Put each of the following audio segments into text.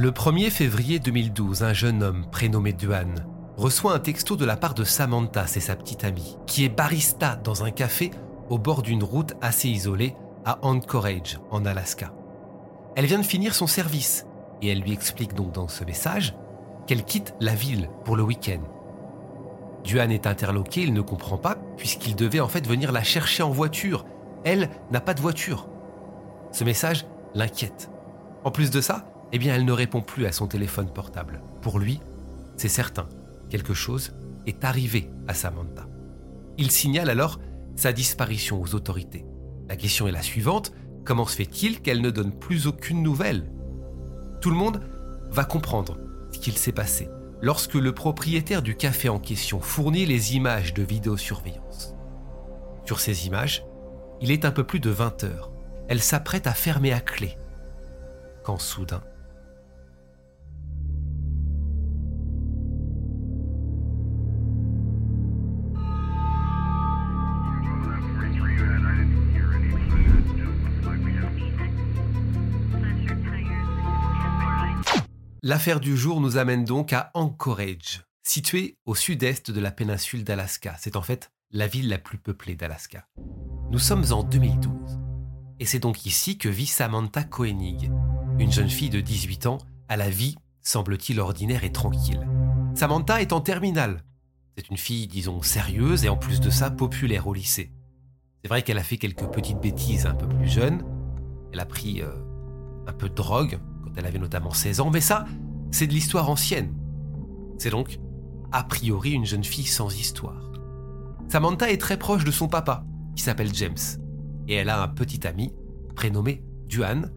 Le 1er février 2012, un jeune homme prénommé Duane reçoit un texto de la part de Samantha, c'est sa petite amie, qui est barista dans un café au bord d'une route assez isolée à Anchorage, en Alaska. Elle vient de finir son service et elle lui explique donc dans ce message qu'elle quitte la ville pour le week-end. Duane est interloqué, il ne comprend pas puisqu'il devait en fait venir la chercher en voiture. Elle n'a pas de voiture. Ce message l'inquiète. En plus de ça, eh bien elle ne répond plus à son téléphone portable. Pour lui, c'est certain, quelque chose est arrivé à Samantha. Il signale alors sa disparition aux autorités. La question est la suivante, comment se fait-il qu'elle ne donne plus aucune nouvelle? Tout le monde va comprendre ce qu'il s'est passé lorsque le propriétaire du café en question fournit les images de vidéosurveillance. Sur ces images, il est un peu plus de 20 heures. Elle s'apprête à fermer à clé. Quand soudain, L'affaire du jour nous amène donc à Anchorage, située au sud-est de la péninsule d'Alaska. C'est en fait la ville la plus peuplée d'Alaska. Nous sommes en 2012. Et c'est donc ici que vit Samantha Koenig, une jeune fille de 18 ans à la vie, semble-t-il, ordinaire et tranquille. Samantha est en terminale. C'est une fille, disons, sérieuse et en plus de ça, populaire au lycée. C'est vrai qu'elle a fait quelques petites bêtises un peu plus jeune. Elle a pris euh, un peu de drogue, elle avait notamment 16 ans, mais ça, c'est de l'histoire ancienne. C'est donc, a priori, une jeune fille sans histoire. Samantha est très proche de son papa, qui s'appelle James, et elle a un petit ami prénommé Duane.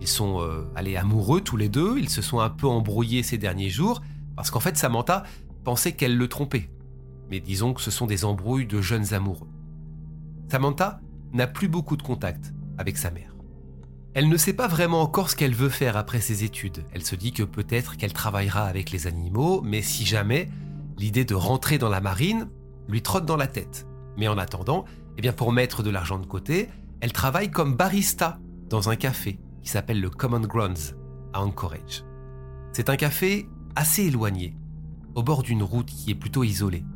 Ils sont euh, allés amoureux tous les deux, ils se sont un peu embrouillés ces derniers jours, parce qu'en fait Samantha pensait qu'elle le trompait. Mais disons que ce sont des embrouilles de jeunes amoureux. Samantha n'a plus beaucoup de contact avec sa mère. Elle ne sait pas vraiment encore ce qu'elle veut faire après ses études. Elle se dit que peut-être qu'elle travaillera avec les animaux, mais si jamais, l'idée de rentrer dans la marine lui trotte dans la tête. Mais en attendant, eh bien pour mettre de l'argent de côté, elle travaille comme barista dans un café qui s'appelle le Common Grounds à Anchorage. C'est un café assez éloigné, au bord d'une route qui est plutôt isolée,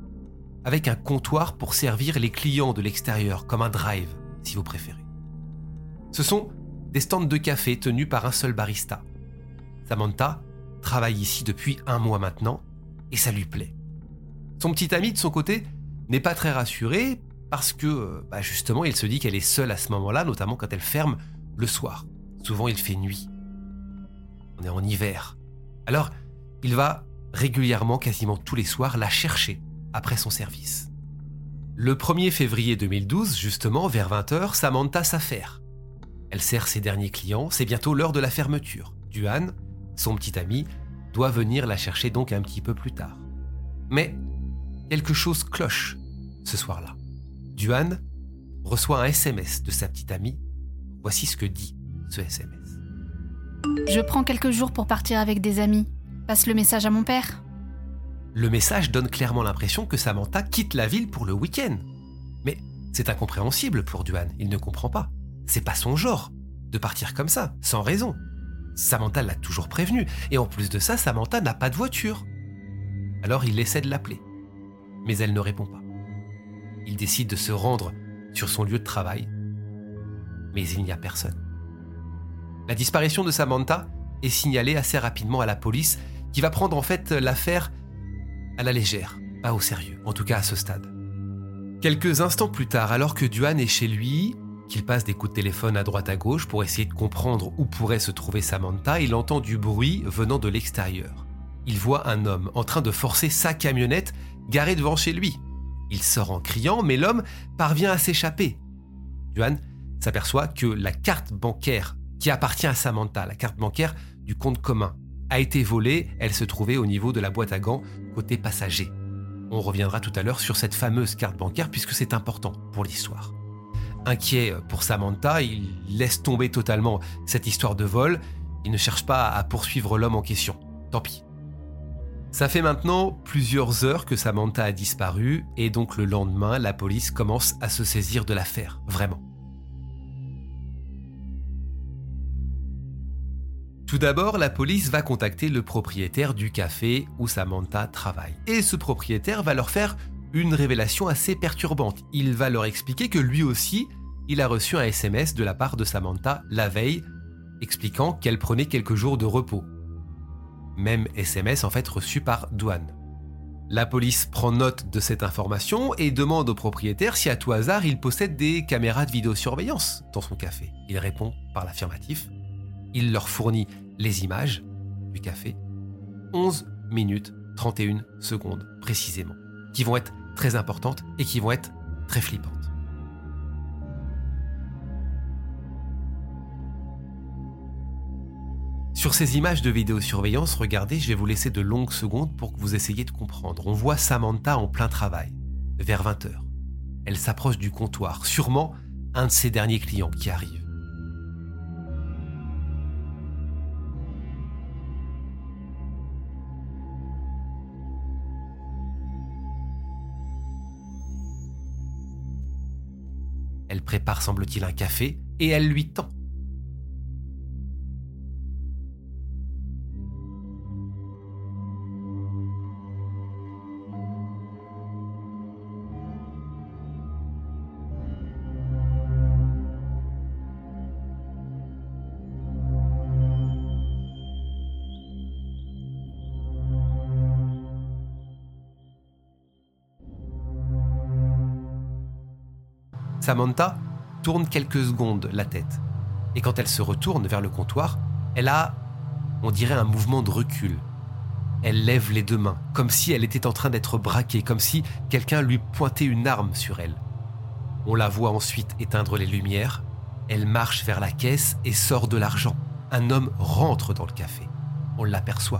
avec un comptoir pour servir les clients de l'extérieur, comme un drive, si vous préférez. Ce sont des stands de café tenus par un seul barista. Samantha travaille ici depuis un mois maintenant et ça lui plaît. Son petit ami de son côté n'est pas très rassuré parce que bah, justement il se dit qu'elle est seule à ce moment-là, notamment quand elle ferme le soir. Souvent il fait nuit. On est en hiver. Alors il va régulièrement, quasiment tous les soirs, la chercher après son service. Le 1er février 2012, justement, vers 20h, Samantha s'affaire. Elle sert ses derniers clients, c'est bientôt l'heure de la fermeture. Duane, son petit ami, doit venir la chercher donc un petit peu plus tard. Mais quelque chose cloche ce soir-là. Duane reçoit un SMS de sa petite amie. Voici ce que dit ce SMS. Je prends quelques jours pour partir avec des amis. Passe le message à mon père. Le message donne clairement l'impression que Samantha quitte la ville pour le week-end. Mais c'est incompréhensible pour Duane, il ne comprend pas. C'est pas son genre de partir comme ça, sans raison. Samantha l'a toujours prévenu, et en plus de ça, Samantha n'a pas de voiture. Alors il essaie de l'appeler, mais elle ne répond pas. Il décide de se rendre sur son lieu de travail, mais il n'y a personne. La disparition de Samantha est signalée assez rapidement à la police, qui va prendre en fait l'affaire à la légère, pas au sérieux, en tout cas à ce stade. Quelques instants plus tard, alors que Duane est chez lui, qu'il passe des coups de téléphone à droite à gauche pour essayer de comprendre où pourrait se trouver Samantha, il entend du bruit venant de l'extérieur. Il voit un homme en train de forcer sa camionnette garée devant chez lui. Il sort en criant, mais l'homme parvient à s'échapper. Duane s'aperçoit que la carte bancaire qui appartient à Samantha, la carte bancaire du compte commun, a été volée, elle se trouvait au niveau de la boîte à gants côté passager. On reviendra tout à l'heure sur cette fameuse carte bancaire puisque c'est important pour l'histoire. Inquiet pour Samantha, il laisse tomber totalement cette histoire de vol, il ne cherche pas à poursuivre l'homme en question. Tant pis. Ça fait maintenant plusieurs heures que Samantha a disparu et donc le lendemain, la police commence à se saisir de l'affaire, vraiment. Tout d'abord, la police va contacter le propriétaire du café où Samantha travaille. Et ce propriétaire va leur faire une révélation assez perturbante. Il va leur expliquer que lui aussi, il a reçu un SMS de la part de Samantha la veille, expliquant qu'elle prenait quelques jours de repos. Même SMS en fait reçu par Douane. La police prend note de cette information et demande au propriétaire si à tout hasard il possède des caméras de vidéosurveillance dans son café. Il répond par l'affirmatif il leur fournit les images du café. 11 minutes 31 secondes précisément, qui vont être très importantes et qui vont être très flippantes. Sur ces images de vidéosurveillance, regardez, je vais vous laisser de longues secondes pour que vous essayiez de comprendre. On voit Samantha en plein travail, vers 20h. Elle s'approche du comptoir, sûrement un de ses derniers clients qui arrive. Elle prépare, semble-t-il, un café et elle lui tend. Samantha tourne quelques secondes la tête. Et quand elle se retourne vers le comptoir, elle a, on dirait, un mouvement de recul. Elle lève les deux mains, comme si elle était en train d'être braquée, comme si quelqu'un lui pointait une arme sur elle. On la voit ensuite éteindre les lumières. Elle marche vers la caisse et sort de l'argent. Un homme rentre dans le café. On l'aperçoit.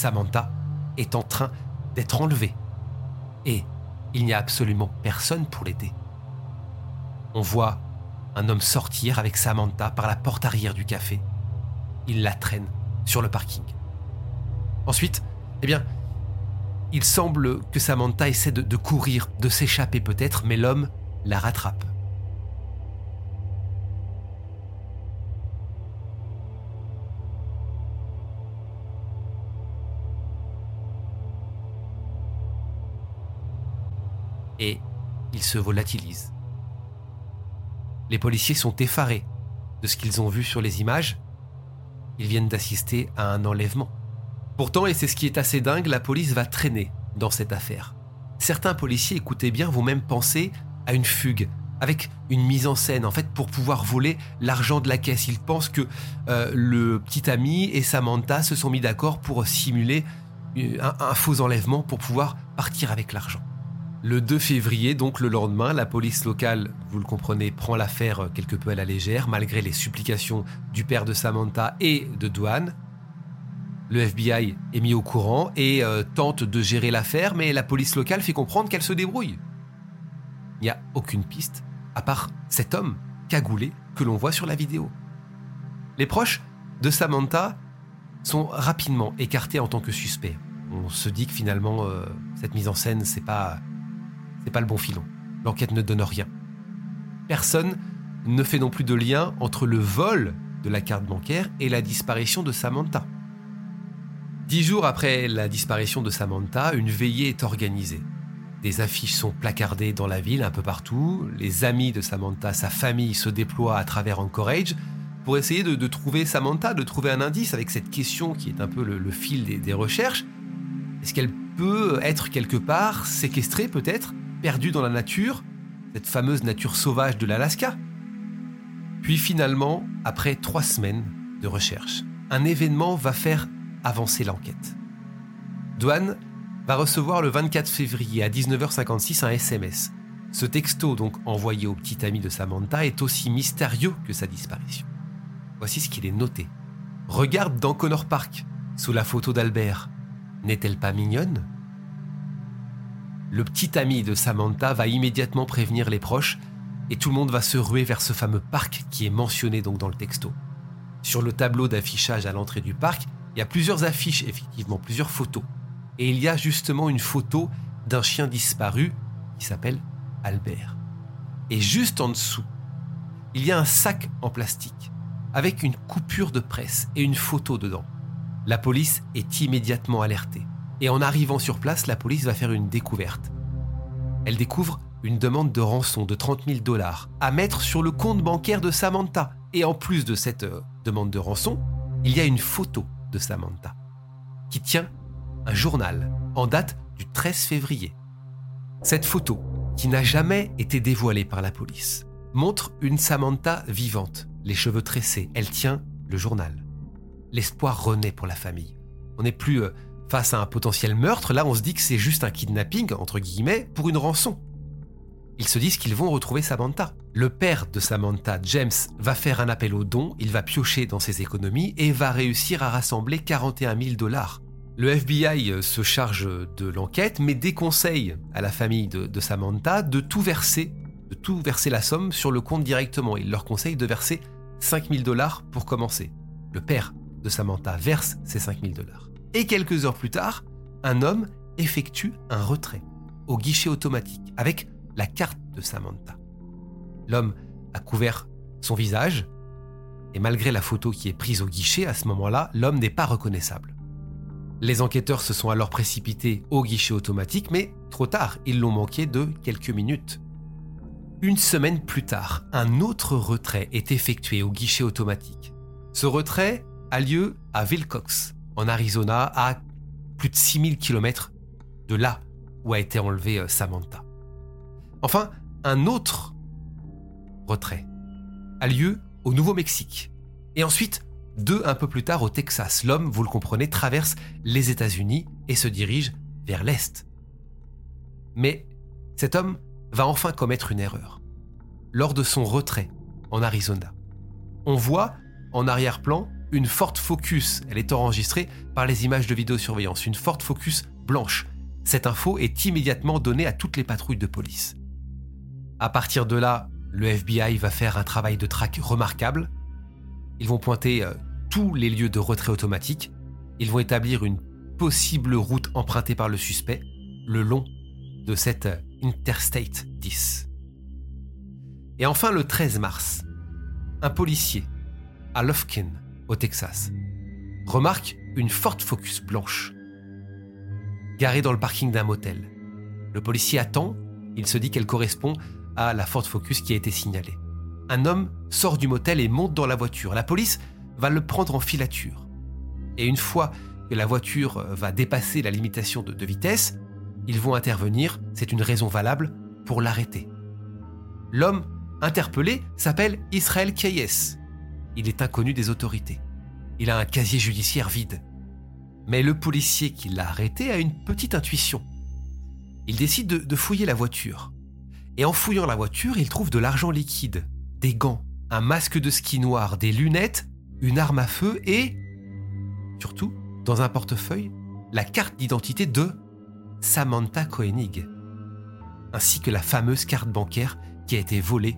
Samantha est en train d'être enlevée. Et il n'y a absolument personne pour l'aider. On voit un homme sortir avec Samantha par la porte arrière du café. Il la traîne sur le parking. Ensuite, eh bien, il semble que Samantha essaie de, de courir, de s'échapper peut-être, mais l'homme la rattrape. Et ils se volatilisent. Les policiers sont effarés de ce qu'ils ont vu sur les images. Ils viennent d'assister à un enlèvement. Pourtant, et c'est ce qui est assez dingue, la police va traîner dans cette affaire. Certains policiers, écoutez bien, vont même penser à une fugue, avec une mise en scène, en fait, pour pouvoir voler l'argent de la caisse. Ils pensent que euh, le petit ami et Samantha se sont mis d'accord pour simuler euh, un faux enlèvement pour pouvoir partir avec l'argent. Le 2 février, donc le lendemain, la police locale, vous le comprenez, prend l'affaire quelque peu à la légère, malgré les supplications du père de Samantha et de Douane. Le FBI est mis au courant et euh, tente de gérer l'affaire, mais la police locale fait comprendre qu'elle se débrouille. Il n'y a aucune piste, à part cet homme cagoulé que l'on voit sur la vidéo. Les proches de Samantha sont rapidement écartés en tant que suspects. On se dit que finalement, euh, cette mise en scène, c'est pas, c'est pas le bon filon. L'enquête ne donne rien. Personne ne fait non plus de lien entre le vol de la carte bancaire et la disparition de Samantha. Dix jours après la disparition de Samantha, une veillée est organisée. Des affiches sont placardées dans la ville un peu partout. Les amis de Samantha, sa famille se déploient à travers Anchorage pour essayer de, trouver Samantha, de trouver un indice avec cette question qui est un peu le, fil des recherches. Est-ce qu'elle peut être quelque part séquestrée peut-être, perdue dans la nature, cette fameuse nature sauvage de l'Alaska Puis finalement, après trois semaines de recherche, un événement va faire avancer l'enquête. Douane va recevoir le 24 février à 19h56 un SMS. Ce texto, donc envoyé au petit ami de Samantha, est aussi mystérieux que sa disparition. Voici ce qu'il est noté. Regarde dans Connor Park, sous la photo d'Albert. N'est-elle pas mignonne? Le petit ami de Samantha va immédiatement prévenir les proches et tout le monde va se ruer vers ce fameux parc qui est mentionné donc dans le texto. Sur le tableau d'affichage à l'entrée du parc, il y a plusieurs affiches, effectivement, plusieurs photos. Et il y a justement une photo d'un chien disparu qui s'appelle Albert. Et juste en dessous, il y a un sac en plastique avec une coupure de presse et une photo dedans. La police est immédiatement alertée. Et en arrivant sur place, la police va faire une découverte. Elle découvre une demande de rançon de 30 000 dollars à mettre sur le compte bancaire de Samantha. Et en plus de cette euh, demande de rançon, il y a une photo de Samantha qui tient un journal en date du 13 février. Cette photo, qui n'a jamais été dévoilée par la police, montre une Samantha vivante, les cheveux tressés. Elle tient le journal. L'espoir renaît pour la famille. On n'est plus euh, face à un potentiel meurtre, là on se dit que c'est juste un kidnapping, entre guillemets, pour une rançon. Ils se disent qu'ils vont retrouver Samantha. Le père de Samantha, James, va faire un appel aux dons, il va piocher dans ses économies et va réussir à rassembler 41 000 dollars. Le FBI euh, se charge de l'enquête, mais déconseille à la famille de, Samantha de tout verser, de tout verser la somme sur le compte directement. Il leur conseille de verser 5000 dollars pour commencer. Le père de Samantha verse ces 5000 dollars. Et quelques heures plus tard, un homme effectue un retrait au guichet automatique avec la carte de Samantha. L'homme a couvert son visage et malgré la photo qui est prise au guichet à ce moment-là, l'homme n'est pas reconnaissable. Les enquêteurs se sont alors précipités au guichet automatique, mais trop tard, ils l'ont manqué de quelques minutes. Une semaine plus tard, un autre retrait est effectué au guichet automatique. Ce retrait a lieu à Wilcox, Arizona, à plus de 6000 km de là où a été enlevée euh, Samantha. Enfin, un autre retrait a lieu au Nouveau-Mexique. Et ensuite, deux un peu plus tard au Texas, l'homme, vous le comprenez, traverse les États-Unis et se dirige vers l'Est. Mais cet homme va enfin commettre une erreur. Lors de son retrait en Arizona, on voit en arrière-plan une Ford Focus. Elle est enregistrée par les images de vidéosurveillance, une Ford Focus blanche. Cette info est immédiatement donnée à toutes les patrouilles de police. À partir de là, le FBI va faire un travail de traque remarquable. Ils vont pointer euh, tous les lieux de retrait automatique. Ils vont établir une possible route empruntée par le suspect le long de cette Interstate 10. Et enfin, le 13 mars, un policier à Lufkin, Texas, remarque une forte Focus blanche garée dans le parking d'un motel. Le policier attend, il se dit qu'elle correspond à la Ford Focus qui a été signalée. Un homme sort du motel et monte dans la voiture. La police va le prendre en filature. Et une fois que la voiture euh, va dépasser la limitation de, vitesse, ils vont intervenir, c'est une raison valable, pour l'arrêter. L'homme interpellé s'appelle Israël Kayes. Il est inconnu des autorités. Il a un casier judiciaire vide. Mais le policier qui l'a arrêté a une petite intuition. Il décide de fouiller la voiture. Et en fouillant la voiture, il trouve de l'argent liquide, des gants, un masque de ski noir, des lunettes une arme à feu et, surtout, dans un portefeuille la carte d'identité de Samantha Koenig, ainsi que la fameuse carte bancaire qui a été volée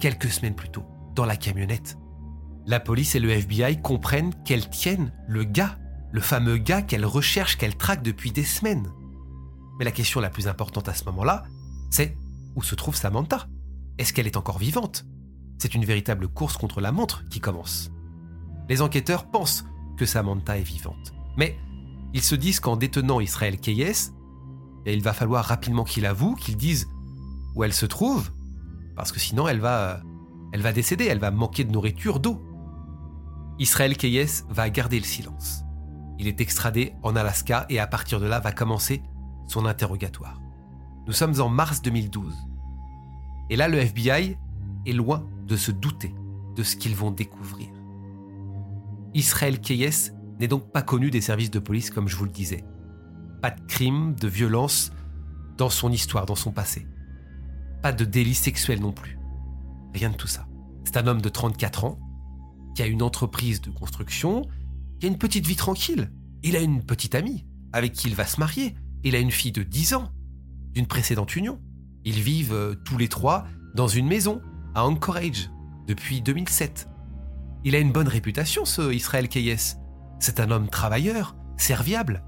quelques semaines plus tôt dans la camionnette. La police et le FBI comprennent qu'elles tiennent le gars, le fameux gars qu'elles recherchent, qu'elles traquent depuis des semaines. Mais la question la plus importante à ce moment-là, c'est où se trouve Samantha? Est-ce qu'elle est encore vivante? C'est une véritable course contre la montre qui commence. Les enquêteurs pensent que Samantha est vivante. Mais ils se disent qu'en détenant Israël Keyes, il va falloir rapidement qu'il avoue, qu'il dise où elle se trouve, parce que sinon elle va, elle va décéder, elle va manquer de nourriture, d'eau. Israël Keyes va garder le silence. Il est extradé en Alaska et à partir de là va commencer son interrogatoire. Nous sommes en mars 2012. Et là, le FBI est loin de se douter de ce qu'ils vont découvrir. Israël Keyes n'est donc pas connu des services de police comme je vous le disais. Pas de crime, de violence dans son histoire, dans son passé. Pas de délit sexuel non plus. Rien de tout ça. C'est un homme de 34 ans qui a une entreprise de construction, qui a une petite vie tranquille. Il a une petite amie avec qui il va se marier. Il a une fille de 10 ans d'une précédente union. Ils vivent euh, tous les trois dans une maison à Anchorage depuis 2007. Il a une bonne réputation, ce Israël Keyes. C'est un homme travailleur, serviable.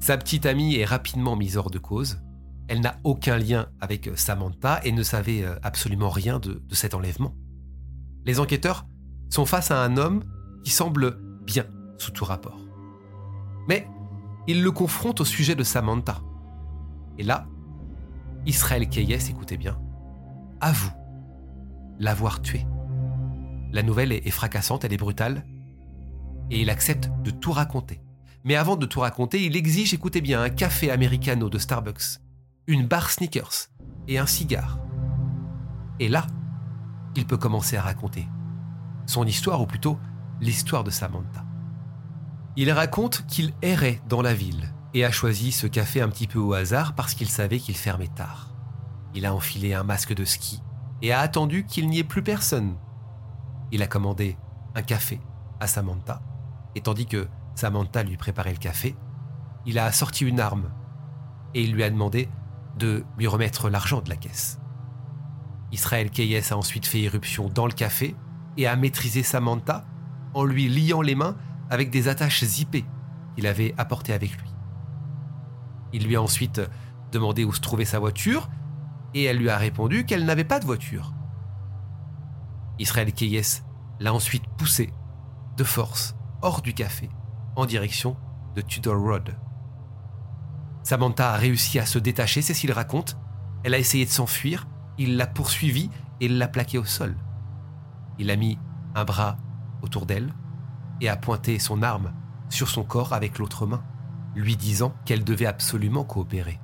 Sa petite amie est rapidement mise hors de cause. Elle n'a aucun lien avec euh, Samantha et ne savait euh, absolument rien de, de cet enlèvement. Les enquêteurs sont face à un homme qui semble bien sous tout rapport. Mais ils le confrontent au sujet de Samantha. Et là, Israël Keyes, écoutez bien, avoue l'avoir tué. La nouvelle est fracassante, elle est brutale, et il accepte de tout raconter. Mais avant de tout raconter, il exige, écoutez bien, un café americano de Starbucks, une barre sneakers et un cigare. Et là, il peut commencer à raconter son histoire, ou plutôt l'histoire de Samantha. Il raconte qu'il errait dans la ville et a choisi ce café un petit peu au hasard parce qu'il savait qu'il fermait tard. Il a enfilé un masque de ski et a attendu qu'il n'y ait plus personne. Il a commandé un café à Samantha et tandis que Samantha lui préparait le café, il a sorti une arme et il lui a demandé de lui remettre l'argent de la caisse. Israël Keyes a ensuite fait irruption dans le café et a maîtrisé Samantha en lui liant les mains avec des attaches zippées qu'il avait apportées avec lui. Il lui a ensuite demandé où se trouvait sa voiture et elle lui a répondu qu'elle n'avait pas de voiture. Israël Keyes l'a ensuite poussé de force hors du café en direction de Tudor Road. Samantha a réussi à se détacher, c'est ce qu'il raconte. Elle a essayé de s'enfuir, il l'a poursuivie et l'a plaquée au sol. Il a mis un bras autour d'elle et a pointé son arme sur son corps avec l'autre main, lui disant qu'elle devait absolument coopérer.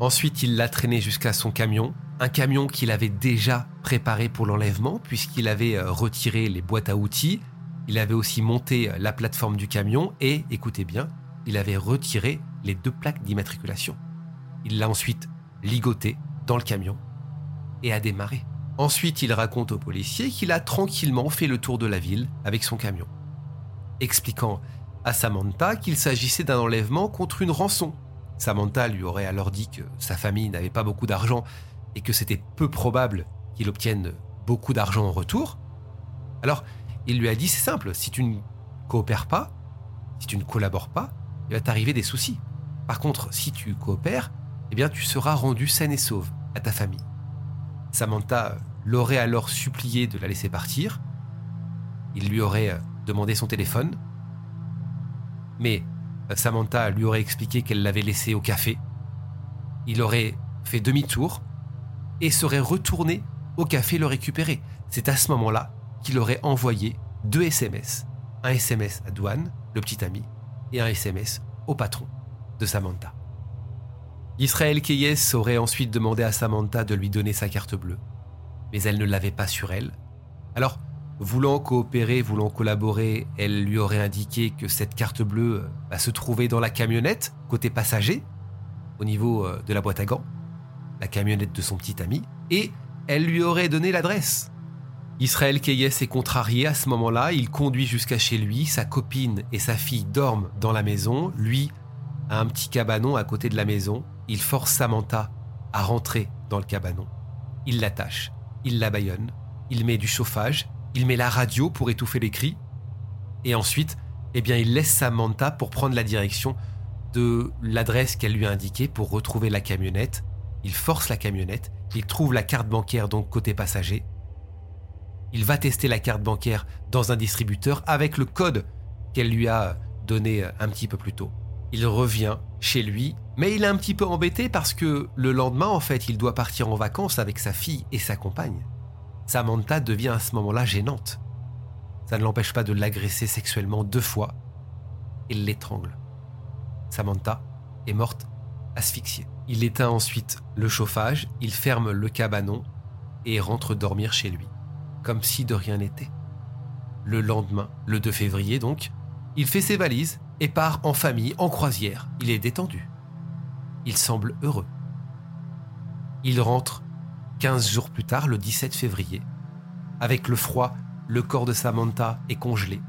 Ensuite, il l'a traînée jusqu'à son camion, un camion qu'il avait déjà préparé pour l'enlèvement puisqu'il avait euh, retiré les boîtes à outils, il avait aussi monté la plateforme du camion et, écoutez bien, il avait retiré les deux plaques d'immatriculation. Il l'a ensuite ligoté dans le camion et a démarré. Ensuite, il raconte aux policiers qu'il a tranquillement fait le tour de la ville avec son camion, expliquant à Samantha qu'il s'agissait d'un enlèvement contre une rançon. Samantha lui aurait alors dit que sa famille n'avait pas beaucoup d'argent et que c'était peu probable qu'il obtienne beaucoup d'argent en retour. Alors, il lui a dit c'est simple, si tu ne coopères pas, si tu ne collabores pas, il va t'arriver des soucis. Par contre, si tu coopères, eh bien tu seras rendu saine et sauve à ta famille. Samantha l'aurait alors supplié de la laisser partir. Il lui aurait euh, demandé son téléphone. Mais euh, Samantha lui aurait expliqué qu'elle l'avait laissé au café. Il aurait fait demi-tour et serait retourné au café le récupérer. C'est à ce moment-là qu'il aurait envoyé deux SMS. Un SMS à Douane, le petit ami, et un SMS au patron de Samantha. Israël Keyes aurait ensuite demandé à Samantha de lui donner sa carte bleue, mais elle ne l'avait pas sur elle. Alors, voulant coopérer, voulant collaborer, elle lui aurait indiqué que cette carte bleue va bah, se trouver dans la camionnette, côté passager, au niveau euh, de la boîte à gants, la camionnette de son petit ami, et elle lui aurait donné l'adresse. Israël Keyes est contrarié à ce moment-là, il conduit jusqu'à chez lui, sa copine et sa fille dorment dans la maison, lui a un petit cabanon à côté de la maison, il force Samantha à rentrer dans le cabanon, il l'attache, il la baillonne, il met du chauffage, il met la radio pour étouffer les cris, et ensuite, eh bien, il laisse Samantha pour prendre la direction de l'adresse qu'elle lui a indiquée pour retrouver la camionnette. Il force la camionnette, il trouve la carte bancaire donc côté passager. Il va tester la carte bancaire dans un distributeur avec le code qu'elle lui a donné un petit peu plus tôt. Il revient chez lui, mais il est un petit peu embêté parce que le lendemain, en fait, il doit partir en vacances avec sa fille et sa compagne. Samantha devient à ce moment-là gênante. Ça ne l'empêche pas de l'agresser sexuellement deux fois et l'étrangle. Samantha est morte asphyxiée. Il éteint ensuite le chauffage, il ferme le cabanon et rentre dormir chez lui, comme si de rien n'était. Le lendemain, le 2 février donc, il fait ses valises et part en famille, en croisière. Il est détendu. Il semble heureux. Il rentre 15 jours plus tard, le 17 février. Avec le froid, le corps de Samantha est congelé.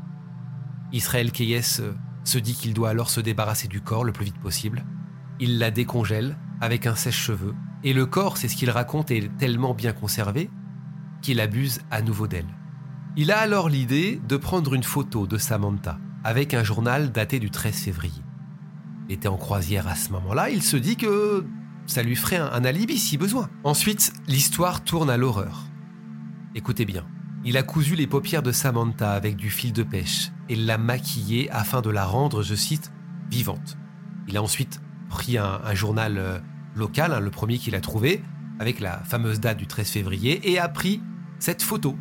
Israël Keyes euh, se dit qu'il doit alors se débarrasser du corps le plus vite possible. Il la décongèle avec un sèche-cheveux, et le corps, c'est ce qu'il raconte, est tellement bien conservé qu'il abuse à nouveau d'elle. Il a alors l'idée de prendre une photo de Samantha avec un journal daté du 13 février. Était en croisière à ce moment-là, il se dit que ça lui ferait un, alibi si besoin. Ensuite, l'histoire tourne à l'horreur. Écoutez bien, il a cousu les paupières de Samantha avec du fil de pêche et l'a maquillée afin de la rendre, je cite, vivante. Il a ensuite pris un, journal euh, local, hein, le premier qu'il a trouvé, avec la fameuse date du 13 février, et a pris cette photo,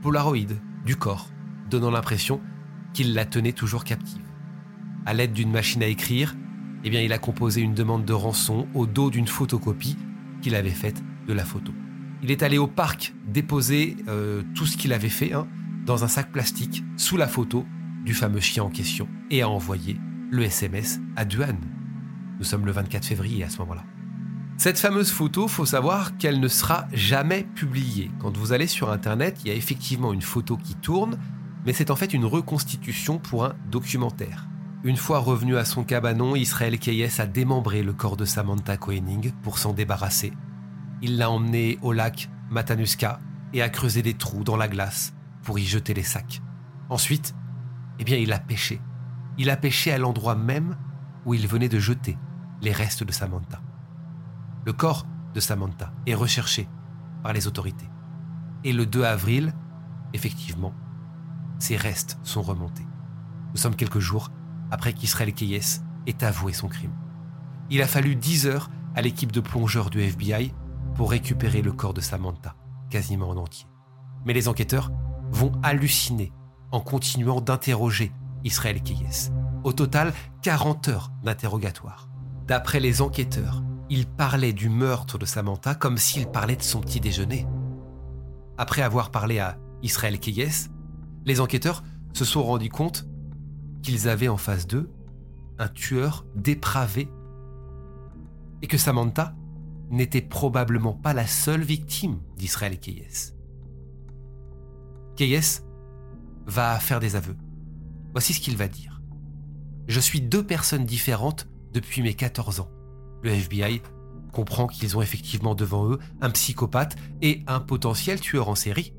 Polaroid, du corps, donnant l'impression qu'il la tenait toujours captive. À l'aide d'une machine à écrire, eh bien, il a composé une demande de rançon au dos d'une photocopie qu'il avait faite de la photo. Il est allé au parc déposer euh, tout ce qu'il avait fait hein, dans un sac plastique sous la photo du fameux chien en question et a envoyé le SMS à Duane. Nous sommes le 24 février à ce moment-là. Cette fameuse photo, faut savoir qu'elle ne sera jamais publiée. Quand vous allez sur Internet, il y a effectivement une photo qui tourne, mais c'est en fait une reconstitution pour un documentaire. Une fois revenu à son cabanon, Israël Keyes a démembré le corps de Samantha Koenig pour s'en débarrasser il l'a emmené au lac Matanuska et a creusé des trous dans la glace pour y jeter les sacs. Ensuite, eh bien, il a pêché. Il a pêché à l'endroit même où il venait de jeter les restes de Samantha. Le corps de Samantha est recherché par les autorités. Et le 2 avril, effectivement, ses restes sont remontés. Nous sommes quelques jours après qu'Israël Keyes ait avoué son crime. Il a fallu 10 heures à l'équipe de plongeurs du FBI pour récupérer le corps de Samantha, quasiment en entier. Mais les enquêteurs vont halluciner en continuant d'interroger Israël Keyes. Au total, 40 heures d'interrogatoire. D'après les enquêteurs, il parlait du meurtre de Samantha comme s'il parlait de son petit déjeuner. Après avoir parlé à Israël Keyes, les enquêteurs se sont rendus compte qu'ils avaient en face d'eux un tueur dépravé et que Samantha n'était probablement pas la seule victime d'Israël Keyes. Keyes va faire des aveux. Voici ce qu'il va dire. Je suis deux personnes différentes depuis mes 14 ans. Le FBI comprend qu'ils ont effectivement devant eux un psychopathe et un potentiel tueur en série.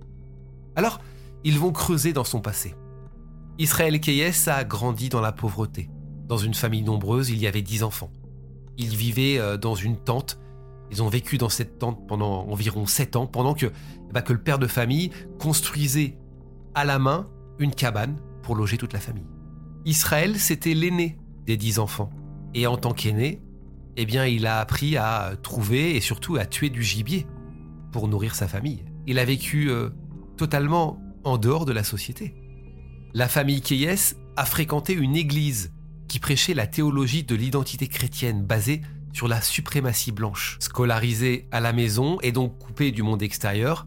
Alors, ils vont creuser dans son passé. Israël Keyes a grandi dans la pauvreté. Dans une famille nombreuse, il y avait dix enfants. Il vivait euh, dans une tente ils ont vécu dans cette tente pendant environ 7 ans, pendant que, bah, que le père de famille construisait à la main une cabane pour loger toute la famille. Israël, c'était l'aîné des dix enfants. Et en tant qu'aîné, eh bien, il a appris à trouver et surtout à tuer du gibier pour nourrir sa famille. Il a vécu euh, totalement en dehors de la société. La famille Keyes a fréquenté une église qui prêchait la théologie de l'identité chrétienne basée sur la suprématie blanche. Scolarisé à la maison et donc coupé du monde extérieur,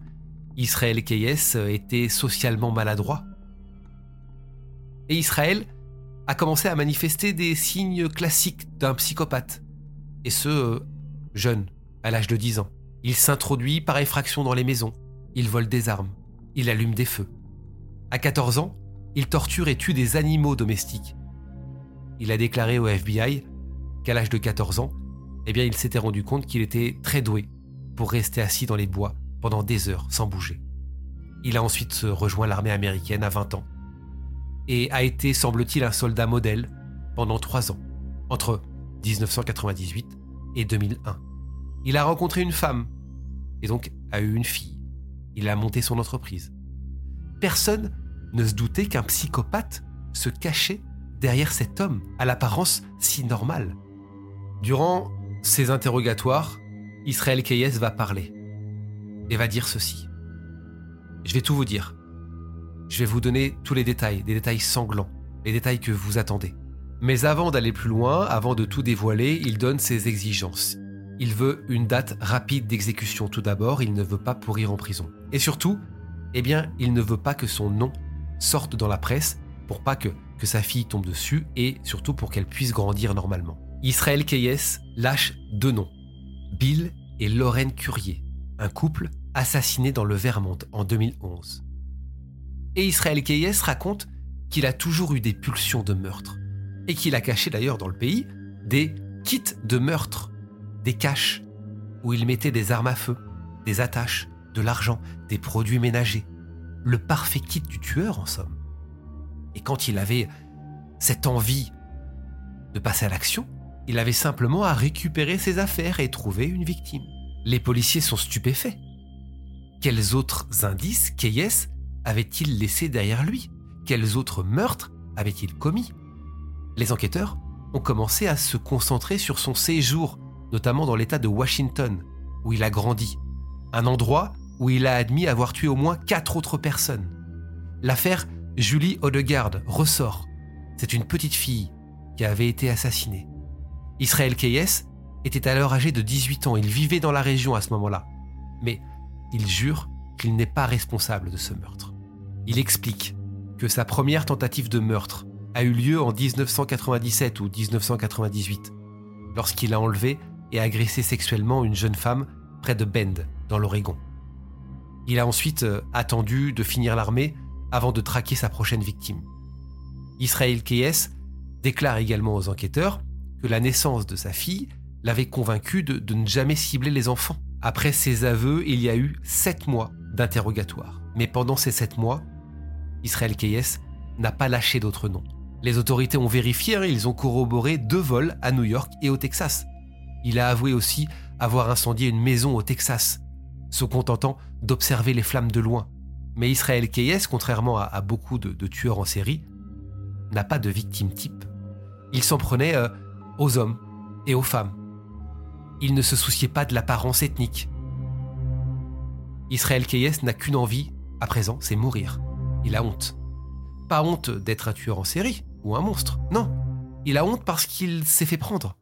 Israël Keyes était socialement maladroit. Et Israël a commencé à manifester des signes classiques d'un psychopathe. Et ce, euh, jeune, à l'âge de 10 ans. Il s'introduit par effraction dans les maisons. il vole des armes, il allume des feux. À 14 ans, il torture et tue des animaux domestiques. Il a déclaré au FBI qu'à l'âge de 14 ans, eh bien, il s'était rendu compte qu'il était très doué pour rester assis dans les bois pendant des heures sans bouger. Il a ensuite rejoint l'armée américaine à 20 ans et a été, semble-t-il, un soldat modèle pendant trois ans, entre 1998 et 2001. Il a rencontré une femme et donc a eu une fille. Il a monté son entreprise. Personne ne se doutait qu'un psychopathe se cachait derrière cet homme à l'apparence si normale. Durant ces interrogatoires, Israël Keyes va parler et va dire ceci. Je vais tout vous dire. Je vais vous donner tous les détails, des détails sanglants, les détails que vous attendez. Mais avant d'aller plus loin, avant de tout dévoiler, il donne ses exigences. Il veut une date rapide d'exécution tout d'abord, il ne veut pas pourrir en prison. Et surtout, eh bien, il ne veut pas que son nom sorte dans la presse pour pas que, que sa fille tombe dessus et surtout pour qu'elle puisse grandir normalement. Israël Keyes lâche deux noms, Bill et Lorraine Curier, un couple assassiné dans le Vermont en 2011. Et Israël Keyes raconte qu'il a toujours eu des pulsions de meurtre et qu'il a caché d'ailleurs dans le pays des kits de meurtre, des caches où il mettait des armes à feu, des attaches, de l'argent, des produits ménagers, le parfait kit du tueur en somme. Et quand il avait cette envie de passer à l'action, il avait simplement à récupérer ses affaires et trouver une victime. Les policiers sont stupéfaits. Quels autres indices Keyes avait-il laissés derrière lui? Quels autres meurtres avait-il commis? Les enquêteurs ont commencé à se concentrer sur son séjour, notamment dans l'État de Washington, où il a grandi, un endroit où il a admis avoir tué au moins quatre autres personnes. L'affaire Julie Odegaard ressort. C'est une petite fille qui avait été assassinée. Israël Keyes était alors âgé de 18 ans. Il vivait dans la région à ce moment-là. Mais il jure qu'il n'est pas responsable de ce meurtre. Il explique que sa première tentative de meurtre a eu lieu en 1997 ou 1998, lorsqu'il a enlevé et agressé sexuellement une jeune femme près de Bend, dans l'Oregon. Il a ensuite euh, attendu de finir l'armée avant de traquer sa prochaine victime. Israël Keyes déclare également aux enquêteurs que la naissance de sa fille l'avait convaincu de, ne jamais cibler les enfants. Après ses aveux, il y a eu sept mois d'interrogatoire. Mais pendant ces sept mois, Israël Keyes n'a pas lâché d'autres noms. Les autorités ont vérifié, hein, ils ont corroboré deux vols à New York et au Texas. Il a avoué aussi avoir incendié une maison au Texas, se contentant d'observer les flammes de loin. Mais Israël Keyes, contrairement à, beaucoup de, tueurs en série, n'a pas de victime type. Il s'en prenait euh, aux hommes et aux femmes. Il ne se souciait pas de l'apparence ethnique. Israël Keyes n'a qu'une envie, à présent, c'est mourir. Il a honte. Pas honte d'être un tueur en série, ou un monstre. Non, il a honte parce qu'il s'est fait prendre.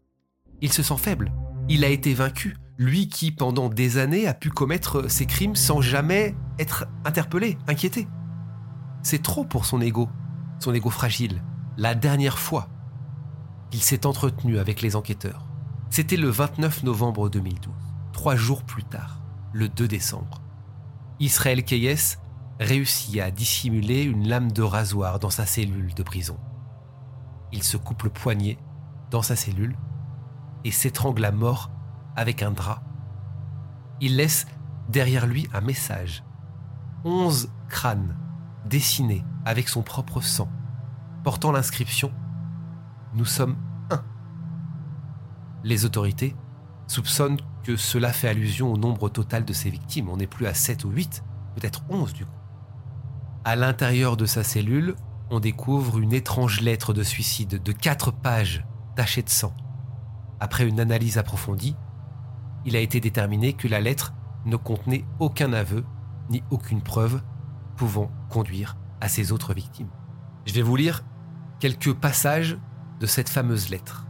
Il se sent faible. Il a été vaincu. Lui qui, pendant des années, a pu commettre ses crimes sans jamais être interpellé, inquiété. C'est trop pour son ego, son ego fragile. La dernière fois qu'il s'est entretenu avec les enquêteurs, c'était le 29 novembre 2012, trois jours plus tard, le 2 décembre. Israël Keyes réussit à dissimuler une lame de rasoir dans sa cellule de prison il se coupe le poignet dans sa cellule et s'étrangle à mort avec un drap. Il laisse derrière lui un message. Onze crânes dessinés avec son propre sang, portant l'inscription ⁇ Nous sommes un ⁇ Les autorités soupçonnent que cela fait allusion au nombre total de ses victimes. On n'est plus à 7 ou 8, peut-être 11 du coup. À l'intérieur de sa cellule, on découvre une étrange lettre de suicide de quatre pages tachée de sang. Après une analyse approfondie, il a été déterminé que la lettre ne contenait aucun aveu ni aucune preuve pouvant conduire à ses autres victimes. Je vais vous lire quelques passages de cette fameuse lettre.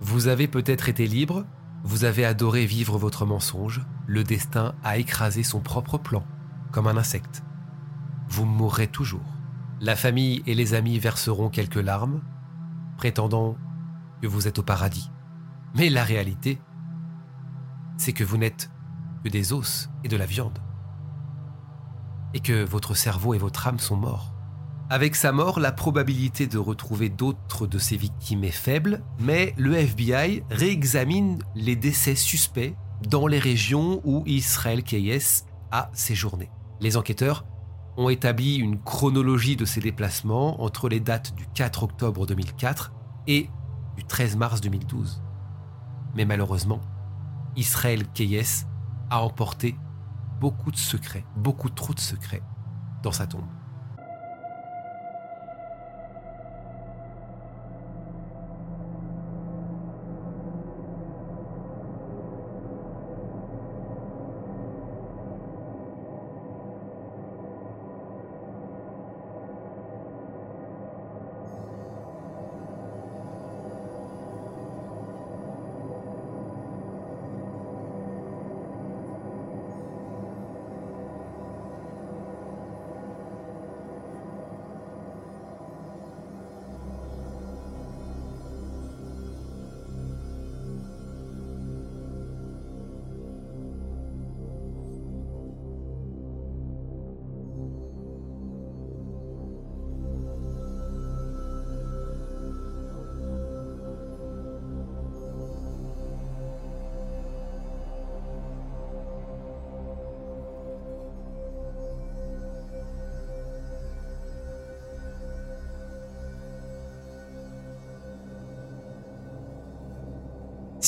Vous avez peut-être été libre, vous avez adoré vivre votre mensonge, le destin a écrasé son propre plan, comme un insecte. Vous mourrez toujours. La famille et les amis verseront quelques larmes, prétendant que vous êtes au paradis. Mais la réalité, c'est que vous n'êtes que des os et de la viande. et que votre cerveau et votre âme sont morts. Avec sa mort, la probabilité de retrouver d'autres de ses victimes est faible, mais le FBI réexamine les décès suspects dans les régions où Israël Keyes a séjourné. Les enquêteurs ont établi une chronologie de ces déplacements entre les dates du 4 octobre 2004 et du 13 mars 2012. Mais malheureusement, Israël Keyes a emporté beaucoup de secrets, beaucoup trop de secrets dans sa tombe.